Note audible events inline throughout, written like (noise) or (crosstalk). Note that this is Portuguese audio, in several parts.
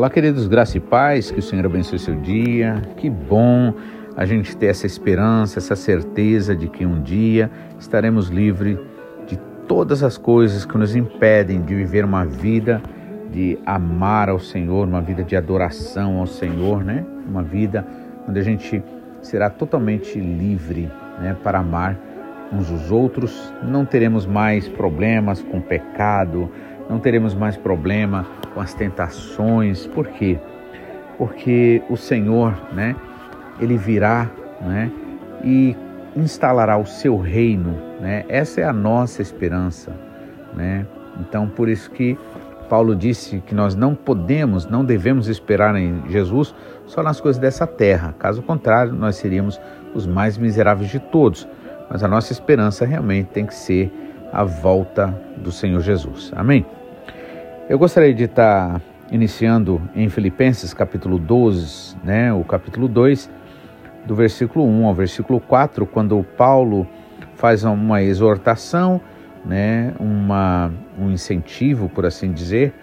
Olá, queridos, graça e paz, que o Senhor abençoe seu dia. Que bom a gente ter essa esperança, essa certeza de que um dia estaremos livres de todas as coisas que nos impedem de viver uma vida de amar ao Senhor, uma vida de adoração ao Senhor, né? Uma vida onde a gente será totalmente livre, né, para amar uns os outros. Não teremos mais problemas com pecado, não teremos mais problema com as tentações. Por quê? Porque o Senhor, né, ele virá, né, e instalará o seu reino, né? Essa é a nossa esperança, né? Então, por isso que Paulo disse que nós não podemos, não devemos esperar em Jesus só nas coisas dessa terra. Caso contrário, nós seríamos os mais miseráveis de todos. Mas a nossa esperança realmente tem que ser a volta do Senhor Jesus. Amém? Eu gostaria de estar iniciando em Filipenses capítulo 12, né, o capítulo 2, do versículo 1 ao versículo 4, quando Paulo faz uma exortação, né, uma, um incentivo, por assim dizer,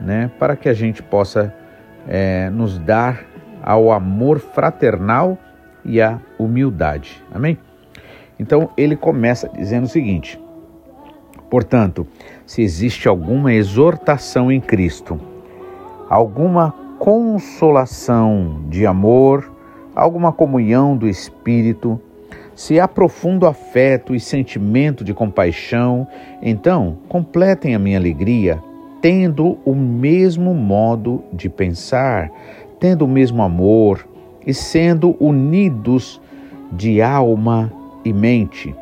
né, para que a gente possa é, nos dar ao amor fraternal e à humildade. Amém? Então ele começa dizendo o seguinte: Portanto, se existe alguma exortação em Cristo, alguma consolação de amor, alguma comunhão do Espírito, se há profundo afeto e sentimento de compaixão, então completem a minha alegria, tendo o mesmo modo de pensar, tendo o mesmo amor e sendo unidos de alma e mente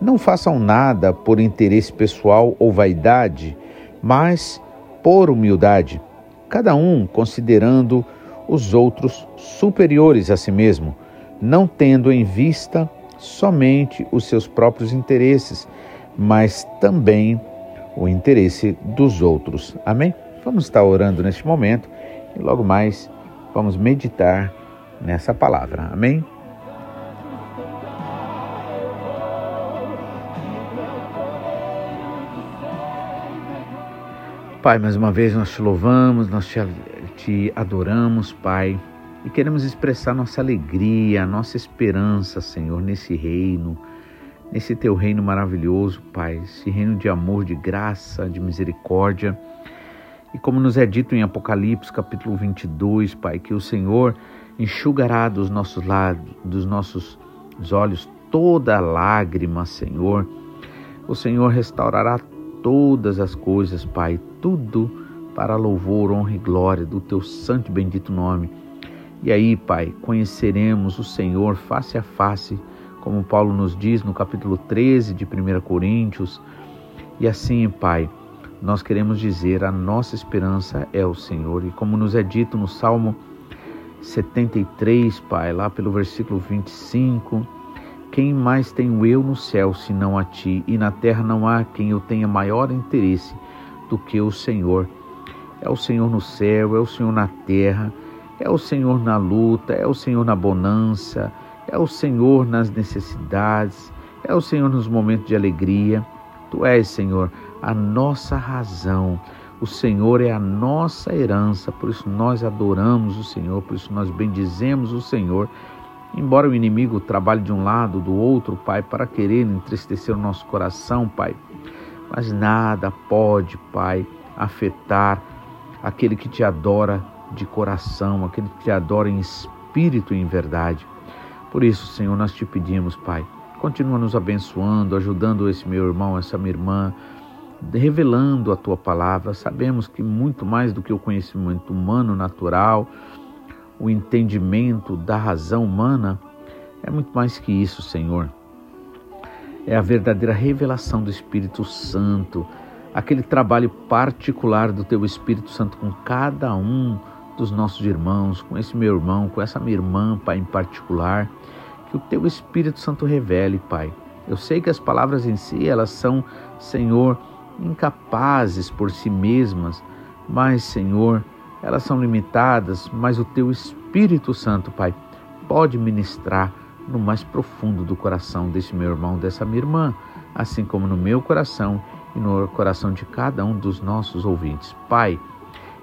não façam nada por interesse pessoal ou vaidade, mas por humildade, cada um considerando os outros superiores a si mesmo, não tendo em vista somente os seus próprios interesses, mas também o interesse dos outros. Amém? Vamos estar orando neste momento e logo mais vamos meditar nessa palavra. Amém? Pai, mais uma vez nós te louvamos, nós te, te adoramos, Pai, e queremos expressar nossa alegria, nossa esperança, Senhor, nesse reino, nesse teu reino maravilhoso, Pai, esse reino de amor, de graça, de misericórdia. E como nos é dito em Apocalipse, capítulo 22, Pai, que o Senhor enxugará dos nossos lados, dos nossos olhos toda lágrima, Senhor. O Senhor restaurará todas as coisas, Pai, tudo para louvor, honra e glória do teu santo e bendito nome. E aí, Pai, conheceremos o Senhor face a face, como Paulo nos diz no capítulo 13 de 1 Coríntios. E assim, Pai, nós queremos dizer: a nossa esperança é o Senhor. E como nos é dito no Salmo 73, Pai, lá pelo versículo 25 quem mais tenho eu no céu senão a ti, e na terra não há quem eu tenha maior interesse do que o Senhor. É o Senhor no céu, é o Senhor na terra, é o Senhor na luta, é o Senhor na bonança, é o Senhor nas necessidades, é o Senhor nos momentos de alegria. Tu és, Senhor, a nossa razão. O Senhor é a nossa herança, por isso nós adoramos o Senhor, por isso nós bendizemos o Senhor Embora o inimigo trabalhe de um lado, do outro, Pai, para querer entristecer o nosso coração, Pai, mas nada pode, Pai, afetar aquele que te adora de coração, aquele que te adora em espírito e em verdade. Por isso, Senhor, nós te pedimos, Pai, continua nos abençoando, ajudando esse meu irmão, essa minha irmã, revelando a tua palavra. Sabemos que muito mais do que o conhecimento humano natural, o entendimento da razão humana, é muito mais que isso, Senhor. É a verdadeira revelação do Espírito Santo, aquele trabalho particular do Teu Espírito Santo com cada um dos nossos irmãos, com esse meu irmão, com essa minha irmã, Pai, em particular. Que o Teu Espírito Santo revele, Pai. Eu sei que as palavras em si, elas são, Senhor, incapazes por si mesmas, mas, Senhor, elas são limitadas, mas o teu Espírito Santo, Pai, pode ministrar no mais profundo do coração desse meu irmão, dessa minha irmã, assim como no meu coração e no coração de cada um dos nossos ouvintes. Pai,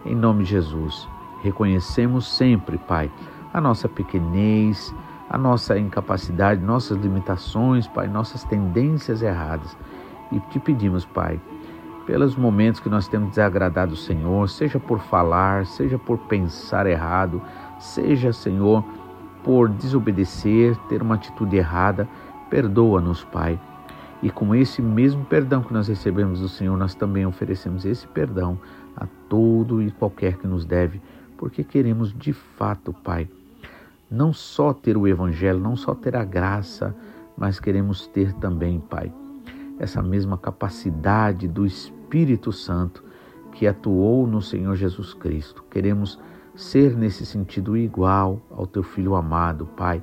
em nome de Jesus, reconhecemos sempre, Pai, a nossa pequenez, a nossa incapacidade, nossas limitações, Pai, nossas tendências erradas. E te pedimos, Pai, pelos momentos que nós temos desagradado o Senhor, seja por falar, seja por pensar errado, seja, Senhor, por desobedecer, ter uma atitude errada, perdoa-nos, Pai. E com esse mesmo perdão que nós recebemos do Senhor, nós também oferecemos esse perdão a todo e qualquer que nos deve, porque queremos de fato, Pai, não só ter o Evangelho, não só ter a graça, mas queremos ter também, Pai, essa mesma capacidade do Espírito Santo que atuou no Senhor Jesus Cristo. Queremos ser nesse sentido igual ao teu filho amado, Pai.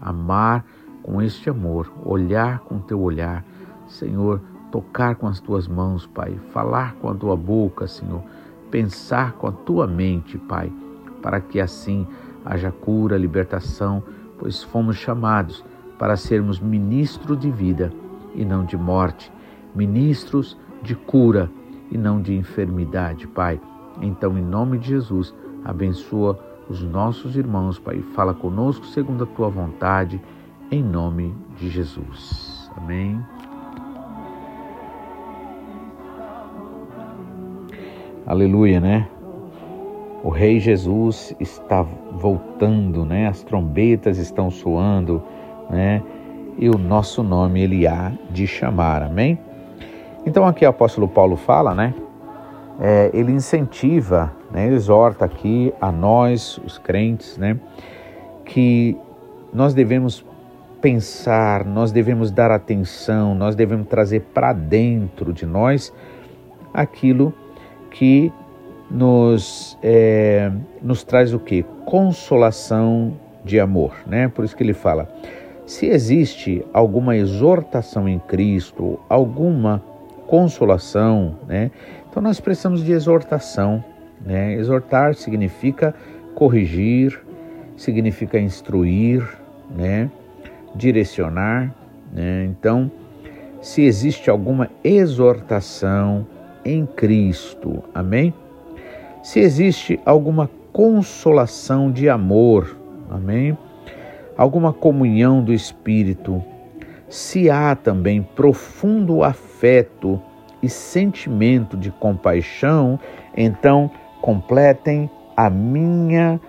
Amar com este amor, olhar com teu olhar, Senhor, tocar com as tuas mãos, Pai, falar com a tua boca, Senhor, pensar com a tua mente, Pai, para que assim haja cura, libertação, pois fomos chamados para sermos ministros de vida e não de morte, ministros de cura e não de enfermidade, Pai. Então, em nome de Jesus, abençoa os nossos irmãos, Pai. Fala conosco segundo a tua vontade, em nome de Jesus. Amém. Aleluia, né? O Rei Jesus está voltando, né? As trombetas estão soando, né? E o nosso nome ele há de chamar, amém? Então aqui o apóstolo Paulo fala, né? É, ele incentiva, né? exorta aqui a nós, os crentes, né? Que nós devemos pensar, nós devemos dar atenção, nós devemos trazer para dentro de nós aquilo que nos, é, nos traz o que? Consolação de amor, né? Por isso que ele fala: se existe alguma exortação em Cristo, alguma consolação, né? Então nós precisamos de exortação, né? Exortar significa corrigir, significa instruir, né? Direcionar, né? Então, se existe alguma exortação em Cristo, amém? se existe alguma consolação de amor, amém? Alguma comunhão do Espírito, se há também profundo afeto e sentimento de compaixão, então completem a minha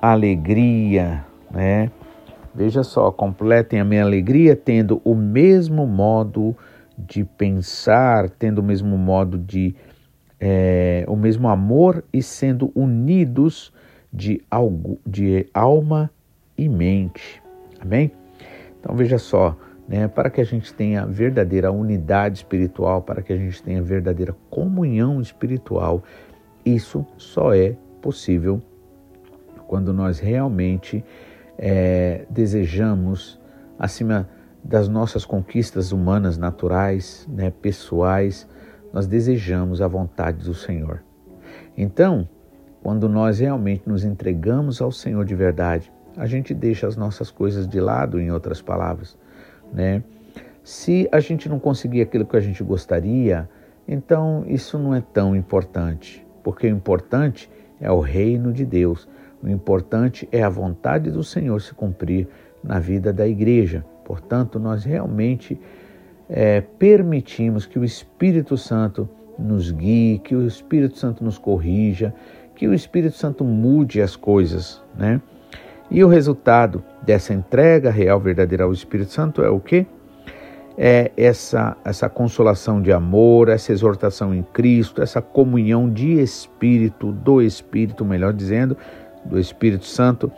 alegria, né? Veja só, completem a minha alegria tendo o mesmo modo de pensar, tendo o mesmo modo de é, o mesmo amor e sendo unidos de, algo, de alma e mente. Amém? Então veja só, né, para que a gente tenha verdadeira unidade espiritual, para que a gente tenha verdadeira comunhão espiritual, isso só é possível quando nós realmente é, desejamos, acima das nossas conquistas humanas, naturais, né, pessoais, nós desejamos a vontade do Senhor. Então, quando nós realmente nos entregamos ao Senhor de verdade, a gente deixa as nossas coisas de lado, em outras palavras, né? Se a gente não conseguir aquilo que a gente gostaria, então isso não é tão importante, porque o importante é o reino de Deus. O importante é a vontade do Senhor se cumprir na vida da igreja. Portanto, nós realmente é, permitimos que o Espírito Santo nos guie, que o Espírito Santo nos corrija, que o Espírito Santo mude as coisas, né? E o resultado dessa entrega real, verdadeira ao Espírito Santo é o quê? É essa, essa consolação de amor, essa exortação em Cristo, essa comunhão de Espírito, do Espírito, melhor dizendo, do Espírito Santo,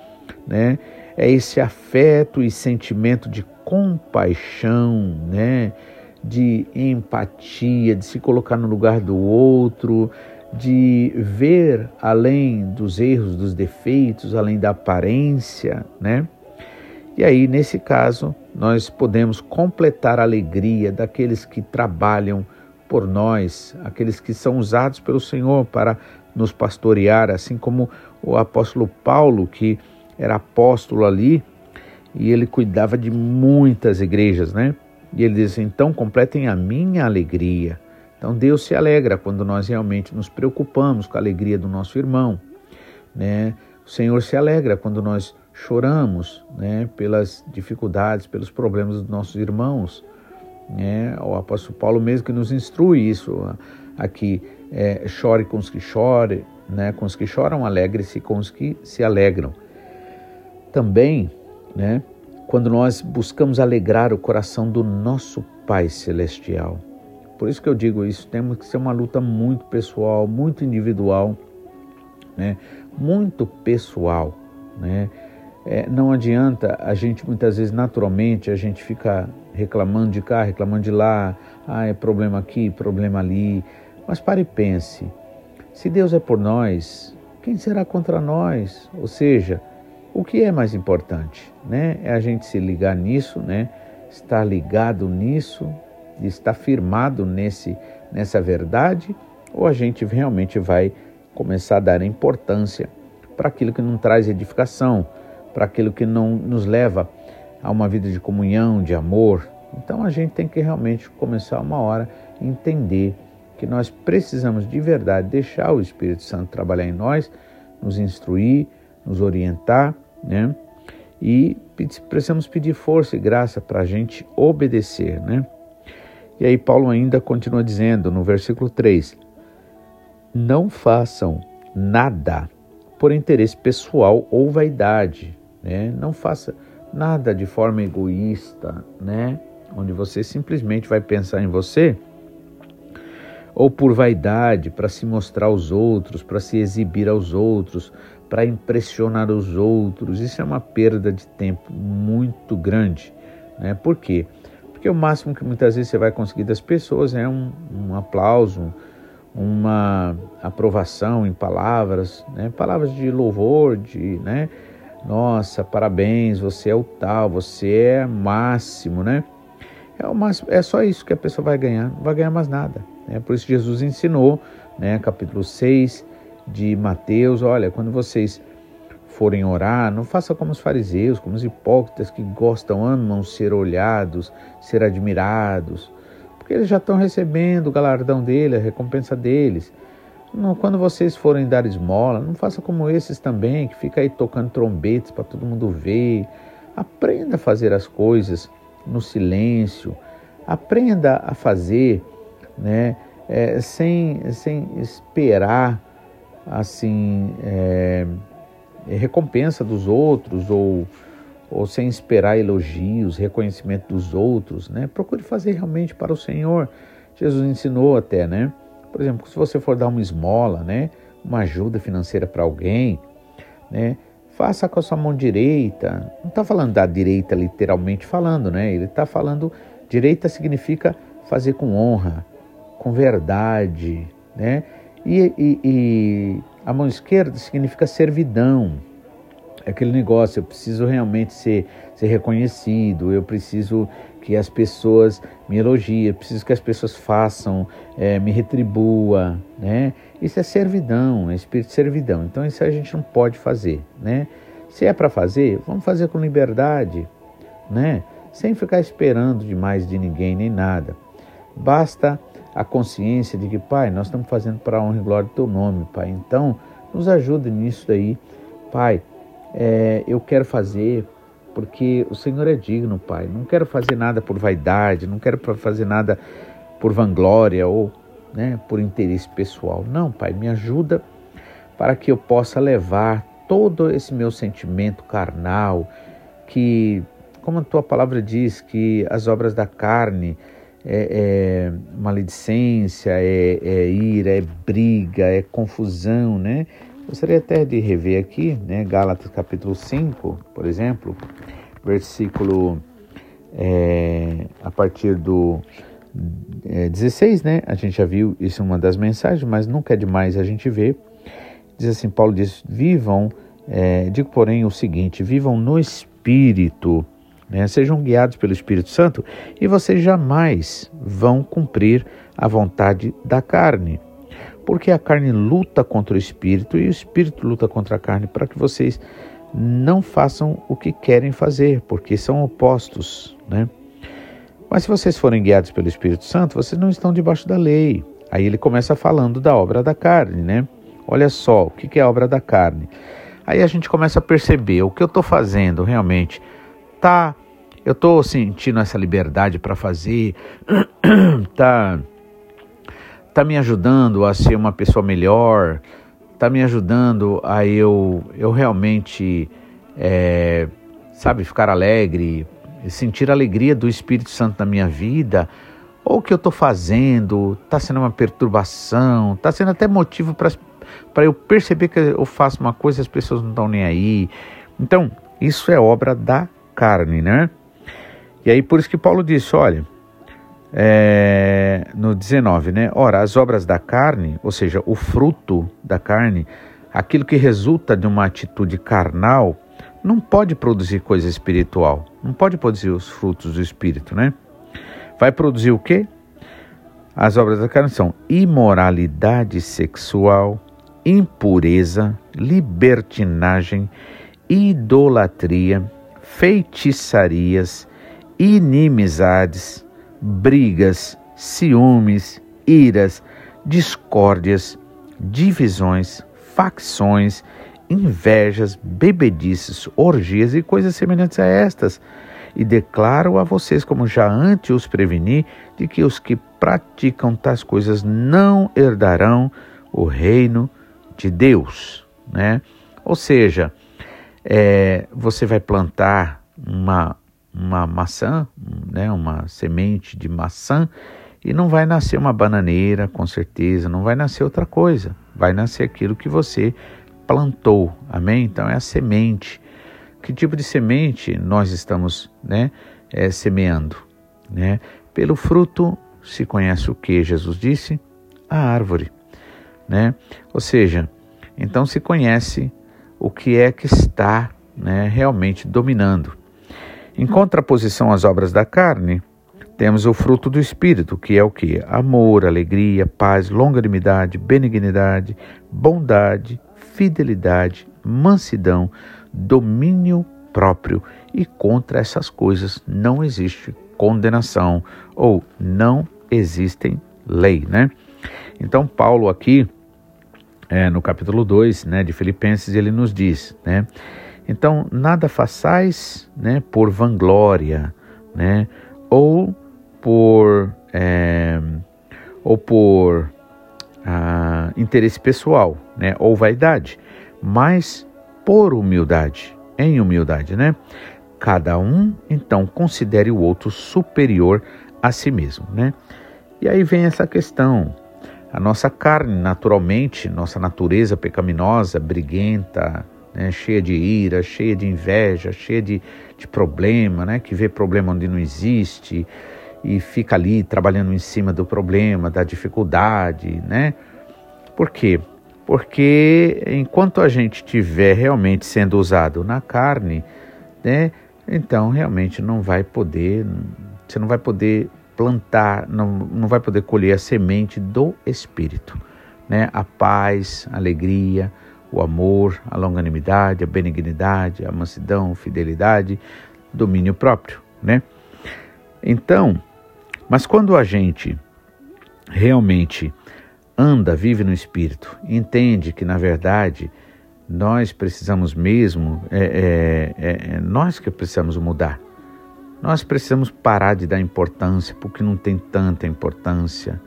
né? É esse afeto e sentimento de compaixão, né? de empatia, de se colocar no lugar do outro, de ver além dos erros, dos defeitos, além da aparência, né? E aí, nesse caso, nós podemos completar a alegria daqueles que trabalham por nós, aqueles que são usados pelo Senhor para nos pastorear, assim como o apóstolo Paulo, que era apóstolo ali, e ele cuidava de muitas igrejas, né? E ele diz: então completem a minha alegria. Então Deus se alegra quando nós realmente nos preocupamos com a alegria do nosso irmão. né? O Senhor se alegra quando nós choramos, né? Pelas dificuldades, pelos problemas dos nossos irmãos, né? O apóstolo Paulo mesmo que nos instrui isso aqui, é, chore com os que chorem, né? Com os que choram, alegre-se com os que se alegram. Também, né? Quando nós buscamos alegrar o coração do nosso Pai Celestial. Por isso que eu digo isso, temos que ser uma luta muito pessoal, muito individual, né? Muito pessoal, né? É, não adianta a gente muitas vezes naturalmente a gente fica reclamando de cá, reclamando de lá, ah, é problema aqui, problema ali. Mas pare e pense, se Deus é por nós, quem será contra nós? Ou seja, o que é mais importante, né? É a gente se ligar nisso, né? Estar ligado nisso, estar firmado nesse nessa verdade, ou a gente realmente vai começar a dar importância para aquilo que não traz edificação, para aquilo que não nos leva a uma vida de comunhão, de amor. Então a gente tem que realmente começar uma hora a entender que nós precisamos de verdade deixar o Espírito Santo trabalhar em nós, nos instruir, nos orientar, né? E precisamos pedir força e graça para a gente obedecer, né? E aí Paulo ainda continua dizendo no versículo 3: Não façam nada por interesse pessoal ou vaidade, né? Não faça nada de forma egoísta, né? Onde você simplesmente vai pensar em você ou por vaidade, para se mostrar aos outros, para se exibir aos outros, para impressionar os outros. Isso é uma perda de tempo muito grande. Né? Por quê? Porque o máximo que muitas vezes você vai conseguir das pessoas é um, um aplauso, uma aprovação em palavras, né? palavras de louvor, de, né? Nossa, parabéns, você é o tal, você é máximo, né? É, o máximo, é só isso que a pessoa vai ganhar, não vai ganhar mais nada. Né? Por isso Jesus ensinou, né, capítulo 6 de Mateus, olha, quando vocês forem orar, não faça como os fariseus, como os hipócritas que gostam, amam ser olhados, ser admirados, porque eles já estão recebendo o galardão dele, a recompensa deles. quando vocês forem dar esmola, não faça como esses também, que fica aí tocando trombetes para todo mundo ver. Aprenda a fazer as coisas no silêncio. Aprenda a fazer né? É, sem, sem esperar assim é, recompensa dos outros ou, ou sem esperar elogios, reconhecimento dos outros, né? Procure fazer realmente para o Senhor. Jesus ensinou até, né? Por exemplo, se você for dar uma esmola, né? Uma ajuda financeira para alguém, né? Faça com a sua mão direita. Não está falando da direita literalmente falando, né? Ele está falando direita significa fazer com honra, com verdade, né? E, e, e a mão esquerda significa servidão, é aquele negócio, eu preciso realmente ser, ser reconhecido, eu preciso que as pessoas me elogiem, eu preciso que as pessoas façam, é, me retribua, né? Isso é servidão, é espírito de servidão. Então isso a gente não pode fazer, né? Se é para fazer, vamos fazer com liberdade, né? Sem ficar esperando demais de ninguém nem nada. Basta a consciência de que, Pai, nós estamos fazendo para a honra e glória do Teu nome, Pai. Então, nos ajude nisso daí. Pai, é, eu quero fazer porque o Senhor é digno, Pai. Não quero fazer nada por vaidade, não quero fazer nada por vanglória ou né, por interesse pessoal. Não, Pai, me ajuda para que eu possa levar todo esse meu sentimento carnal, que, como a tua palavra diz, que as obras da carne é, é maledicência, é, é ira, é briga, é confusão, né? Gostaria até de rever aqui, né? Gálatas capítulo 5, por exemplo, versículo é, a partir do é, 16, né? A gente já viu isso em uma das mensagens, mas nunca é demais a gente ver. Diz assim, Paulo diz, vivam, é, digo porém o seguinte, vivam no Espírito, né? Sejam guiados pelo Espírito Santo e vocês jamais vão cumprir a vontade da carne. Porque a carne luta contra o espírito e o espírito luta contra a carne para que vocês não façam o que querem fazer, porque são opostos, né? Mas se vocês forem guiados pelo Espírito Santo, vocês não estão debaixo da lei. Aí ele começa falando da obra da carne, né? olha só, o que é a obra da carne? Aí a gente começa a perceber o que eu estou fazendo realmente. Tá, eu estou sentindo essa liberdade para fazer, (clears throat) tá, tá me ajudando a ser uma pessoa melhor, tá me ajudando a eu, eu realmente, é, sabe, ficar alegre, sentir a alegria do Espírito Santo na minha vida ou o que eu estou fazendo está sendo uma perturbação, está sendo até motivo para eu perceber que eu faço uma coisa e as pessoas não estão nem aí. Então, isso é obra da carne, né? E aí por isso que Paulo disse, olha, é, no 19, né? Ora, as obras da carne, ou seja, o fruto da carne, aquilo que resulta de uma atitude carnal, não pode produzir coisa espiritual, não pode produzir os frutos do espírito, né? Vai produzir o quê? As obras da carne são imoralidade sexual, impureza, libertinagem, idolatria, feitiçarias, inimizades, brigas, ciúmes, iras, discórdias, divisões, facções, invejas, bebedices, orgias e coisas semelhantes a estas e declaro a vocês, como já antes os preveni, de que os que praticam tais coisas não herdarão o reino de Deus, né? Ou seja, é, você vai plantar uma, uma maçã, né, uma semente de maçã, e não vai nascer uma bananeira, com certeza, não vai nascer outra coisa, vai nascer aquilo que você plantou, amém? Então é a semente que tipo de semente nós estamos né, é, semeando. Né? Pelo fruto se conhece o que Jesus disse? A árvore. Né? Ou seja, então se conhece o que é que está né, realmente dominando. Em contraposição às obras da carne, temos o fruto do Espírito, que é o que? Amor, alegria, paz, longanimidade, benignidade, bondade, fidelidade, mansidão, domínio próprio e contra essas coisas não existe condenação ou não existem lei, né? Então Paulo aqui é, no capítulo 2 né, de Filipenses ele nos diz, né? Então nada façais né, por vanglória, né? Ou por é, ou por ah, interesse pessoal, né? Ou vaidade, mas por humildade, em humildade, né? Cada um, então, considere o outro superior a si mesmo, né? E aí vem essa questão. A nossa carne, naturalmente, nossa natureza pecaminosa, briguenta, né, cheia de ira, cheia de inveja, cheia de, de problema, né, que vê problema onde não existe e fica ali trabalhando em cima do problema, da dificuldade, né? Por quê? Porque enquanto a gente estiver realmente sendo usado na carne, né, então realmente não vai poder, você não vai poder plantar, não, não vai poder colher a semente do Espírito. Né? A paz, a alegria, o amor, a longanimidade, a benignidade, a mansidão, fidelidade, domínio próprio. Né? Então, mas quando a gente realmente anda, vive no Espírito, entende que na verdade nós precisamos mesmo, é, é, é, é, nós que precisamos mudar. Nós precisamos parar de dar importância porque não tem tanta importância,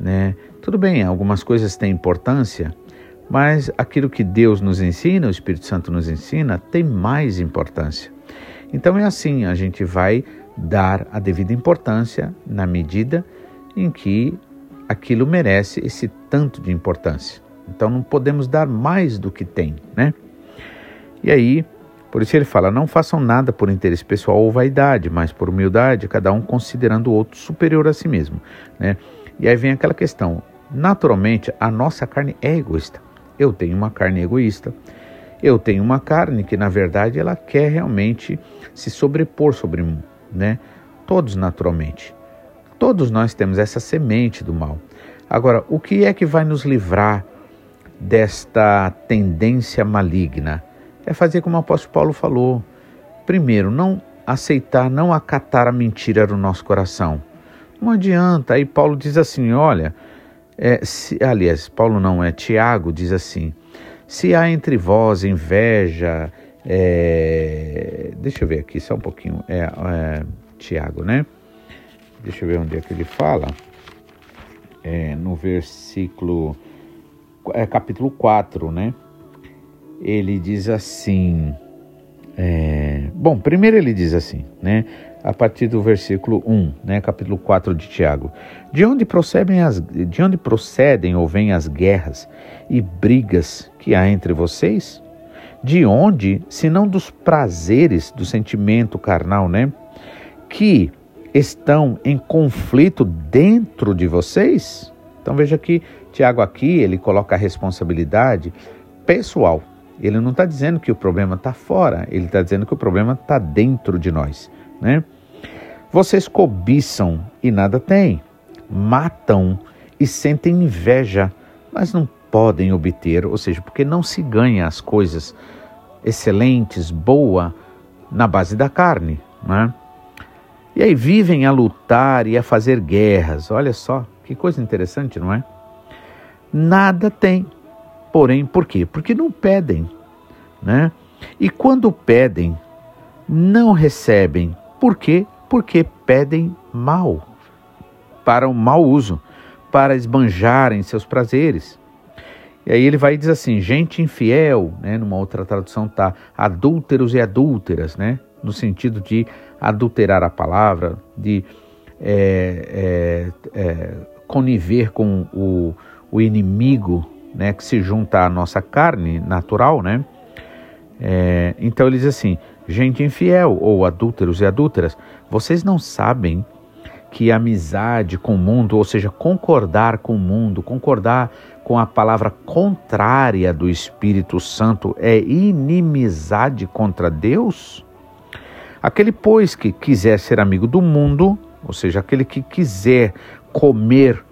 né? Tudo bem, algumas coisas têm importância, mas aquilo que Deus nos ensina, o Espírito Santo nos ensina, tem mais importância. Então é assim, a gente vai dar a devida importância na medida em que aquilo merece esse tanto de importância. Então não podemos dar mais do que tem, né? E aí, por isso ele fala: não façam nada por interesse pessoal ou vaidade, mas por humildade, cada um considerando o outro superior a si mesmo, né? E aí vem aquela questão: naturalmente, a nossa carne é egoísta. Eu tenho uma carne egoísta. Eu tenho uma carne que, na verdade, ela quer realmente se sobrepor sobre mim, né? Todos naturalmente. Todos nós temos essa semente do mal. Agora, o que é que vai nos livrar desta tendência maligna? É fazer como o apóstolo Paulo falou. Primeiro, não aceitar, não acatar a mentira no nosso coração. Não adianta. Aí Paulo diz assim: olha, é, se, aliás, Paulo não é, Tiago diz assim: se há entre vós inveja, é, deixa eu ver aqui só um pouquinho, é, é, Tiago, né? Deixa eu ver onde é que ele fala. É, no versículo, é, capítulo 4, né? Ele diz assim. É, bom, primeiro ele diz assim, né? A partir do versículo 1, né, capítulo 4 de Tiago. De onde procedem as de onde procedem ou vêm as guerras e brigas que há entre vocês? De onde, se não dos prazeres do sentimento carnal, né? Que estão em conflito dentro de vocês? Então veja que Tiago aqui ele coloca a responsabilidade pessoal ele não está dizendo que o problema está fora, ele está dizendo que o problema está dentro de nós. Né? Vocês cobiçam e nada têm, matam e sentem inveja, mas não podem obter, ou seja, porque não se ganha as coisas excelentes, boa, na base da carne. Né? E aí vivem a lutar e a fazer guerras. Olha só, que coisa interessante, não é? Nada tem Porém, por quê? Porque não pedem, né? E quando pedem, não recebem. Por quê? Porque pedem mal, para um mau uso, para esbanjarem seus prazeres. E aí ele vai e diz assim: gente infiel, né? Numa outra tradução tá adúlteros e adúlteras, né? No sentido de adulterar a palavra, de é, é, é, conniver com o, o inimigo né, que se junta à nossa carne natural, né? É, então ele diz assim: gente infiel ou adúlteros e adúlteras, vocês não sabem que amizade com o mundo, ou seja, concordar com o mundo, concordar com a palavra contrária do Espírito Santo é inimizade contra Deus? Aquele, pois, que quiser ser amigo do mundo, ou seja, aquele que quiser comer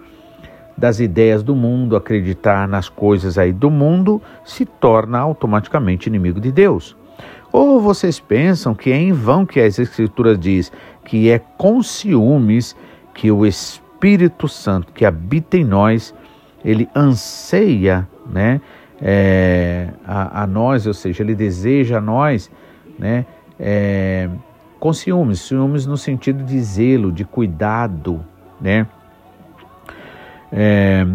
das ideias do mundo, acreditar nas coisas aí do mundo, se torna automaticamente inimigo de Deus. Ou vocês pensam que é em vão que as Escrituras diz que é com ciúmes que o Espírito Santo que habita em nós, ele anseia, né, é, a, a, nós, ou seja, ele deseja a nós, né, é, com ciúmes, ciúmes no sentido de zelo, de cuidado, né, é,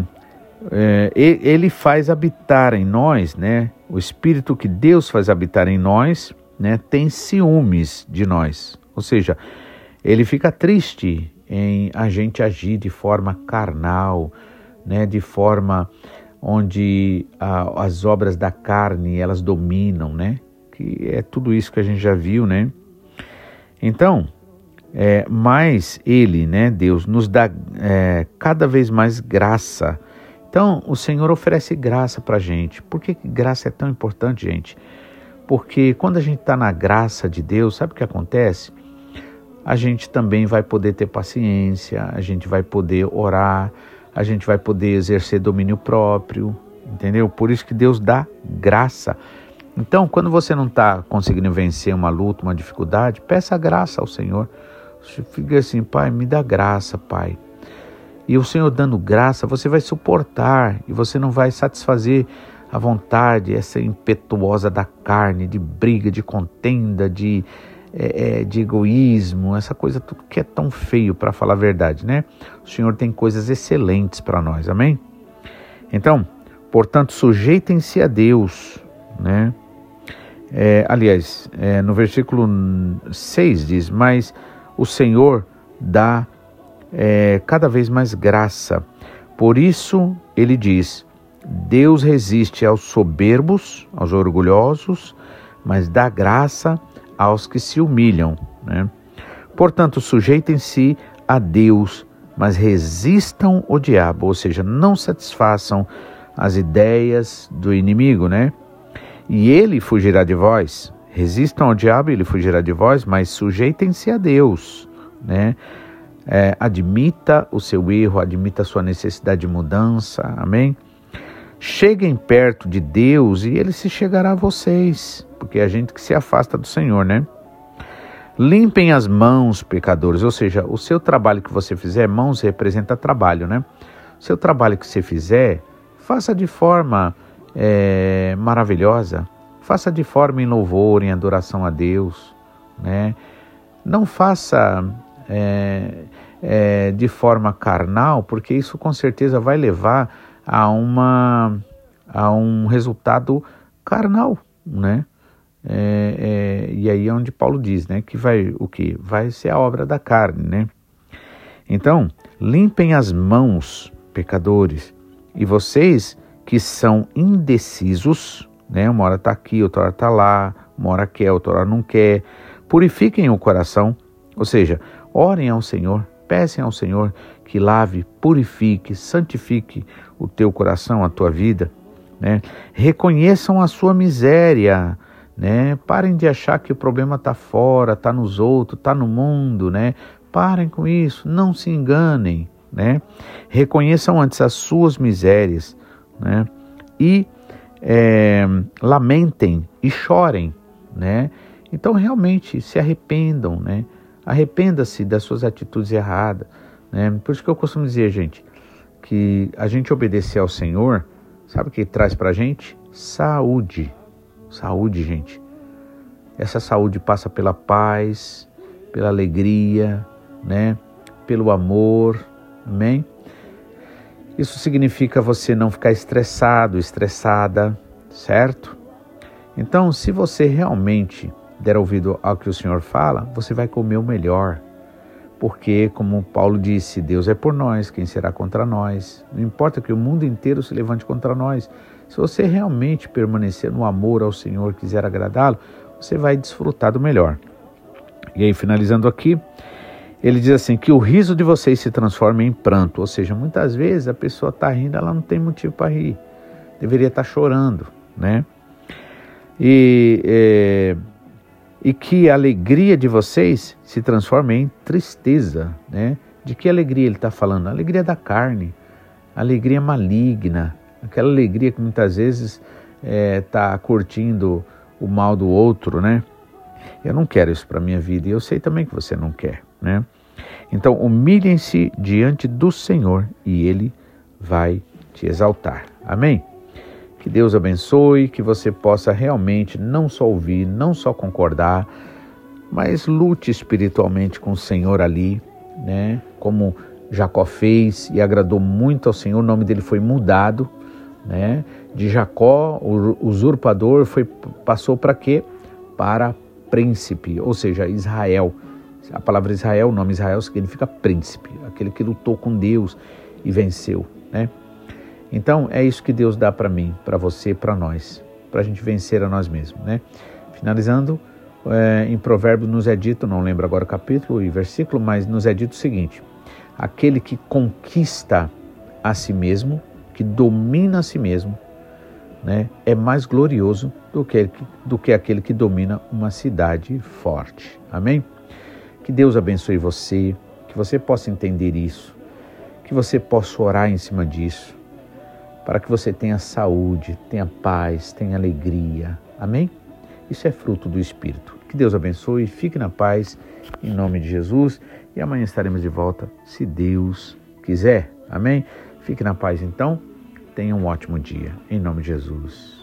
é, ele faz habitar em nós, né? O Espírito que Deus faz habitar em nós, né? Tem ciúmes de nós, ou seja, ele fica triste em a gente agir de forma carnal, né? De forma onde a, as obras da carne elas dominam, né? Que é tudo isso que a gente já viu, né? Então, é, mas Ele, né, Deus, nos dá é, cada vez mais graça. Então, o Senhor oferece graça para a gente. Por que graça é tão importante, gente? Porque quando a gente está na graça de Deus, sabe o que acontece? A gente também vai poder ter paciência, a gente vai poder orar, a gente vai poder exercer domínio próprio, entendeu? Por isso que Deus dá graça. Então, quando você não está conseguindo vencer uma luta, uma dificuldade, peça graça ao Senhor. Fica assim, Pai, me dá graça, Pai. E o Senhor dando graça, você vai suportar e você não vai satisfazer a vontade, essa impetuosa da carne, de briga, de contenda, de, é, é de egoísmo, essa coisa tudo que é tão feio para falar a verdade, né? O Senhor tem coisas excelentes para nós, amém? Então, portanto, sujeitem-se a Deus, né? É, aliás, é, no versículo 6 diz: Mas o Senhor dá é, cada vez mais graça. Por isso, ele diz: Deus resiste aos soberbos, aos orgulhosos, mas dá graça aos que se humilham. Né? Portanto, sujeitem-se a Deus, mas resistam o diabo, ou seja, não satisfaçam as ideias do inimigo, né? E ele fugirá de vós. Resistam ao diabo ele fugirá de vós, mas sujeitem-se a Deus, né? É, admita o seu erro, admita a sua necessidade de mudança, amém? Cheguem perto de Deus e ele se chegará a vocês, porque é a gente que se afasta do Senhor, né? Limpem as mãos, pecadores, ou seja, o seu trabalho que você fizer, mãos representa trabalho, né? Seu trabalho que você fizer, faça de forma é, maravilhosa, faça de forma em louvor, em adoração a Deus, né? Não faça é, é, de forma carnal, porque isso com certeza vai levar a uma a um resultado carnal, né? É, é, e aí é onde Paulo diz, né, que vai o que vai ser a obra da carne, né? Então limpem as mãos, pecadores, e vocês que são indecisos, né? Uma hora está aqui, outra hora está lá, uma hora quer, outra hora não quer. Purifiquem o coração, ou seja, orem ao Senhor, peçam ao Senhor que lave, purifique, santifique o teu coração, a tua vida, né? Reconheçam a sua miséria, né? Parem de achar que o problema está fora, está nos outros, está no mundo, né? Parem com isso, não se enganem, né? Reconheçam antes as suas misérias, né? E é, lamentem e chorem, né? Então realmente se arrependam, né? Arrependa-se das suas atitudes erradas, né? Por isso que eu costumo dizer, gente, que a gente obedecer ao Senhor, sabe o que traz para gente? Saúde, saúde, gente. Essa saúde passa pela paz, pela alegria, né? Pelo amor, amém? Isso significa você não ficar estressado, estressada, certo? Então, se você realmente der ouvido ao que o Senhor fala, você vai comer o melhor. Porque, como Paulo disse, Deus é por nós, quem será contra nós? Não importa que o mundo inteiro se levante contra nós. Se você realmente permanecer no amor ao Senhor, quiser agradá-lo, você vai desfrutar do melhor. E aí, finalizando aqui, ele diz assim: que o riso de vocês se transforme em pranto. Ou seja, muitas vezes a pessoa está rindo, ela não tem motivo para rir. Deveria estar tá chorando, né? E, é, e que a alegria de vocês se transforme em tristeza, né? De que alegria ele está falando? Alegria da carne, alegria maligna, aquela alegria que muitas vezes está é, curtindo o mal do outro, né? Eu não quero isso para minha vida e eu sei também que você não quer, né? Então, humilhem-se diante do Senhor e Ele vai te exaltar. Amém? Que Deus abençoe, que você possa realmente não só ouvir, não só concordar, mas lute espiritualmente com o Senhor ali, né? Como Jacó fez e agradou muito ao Senhor, o nome dele foi mudado, né? De Jacó, o usurpador, foi passou para quê? Para príncipe, ou seja, Israel. A palavra Israel, o nome Israel significa príncipe, aquele que lutou com Deus e venceu, né? Então é isso que Deus dá para mim, para você, para nós, para a gente vencer a nós mesmos, né? Finalizando, é, em Provérbios nos é dito, não lembro agora o capítulo e versículo, mas nos é dito o seguinte: aquele que conquista a si mesmo, que domina a si mesmo, né, é mais glorioso do que, do que aquele que domina uma cidade forte. Amém? Que Deus abençoe você, que você possa entender isso, que você possa orar em cima disso, para que você tenha saúde, tenha paz, tenha alegria. Amém? Isso é fruto do Espírito. Que Deus abençoe, fique na paz, em nome de Jesus. E amanhã estaremos de volta, se Deus quiser. Amém? Fique na paz então. Tenha um ótimo dia, em nome de Jesus.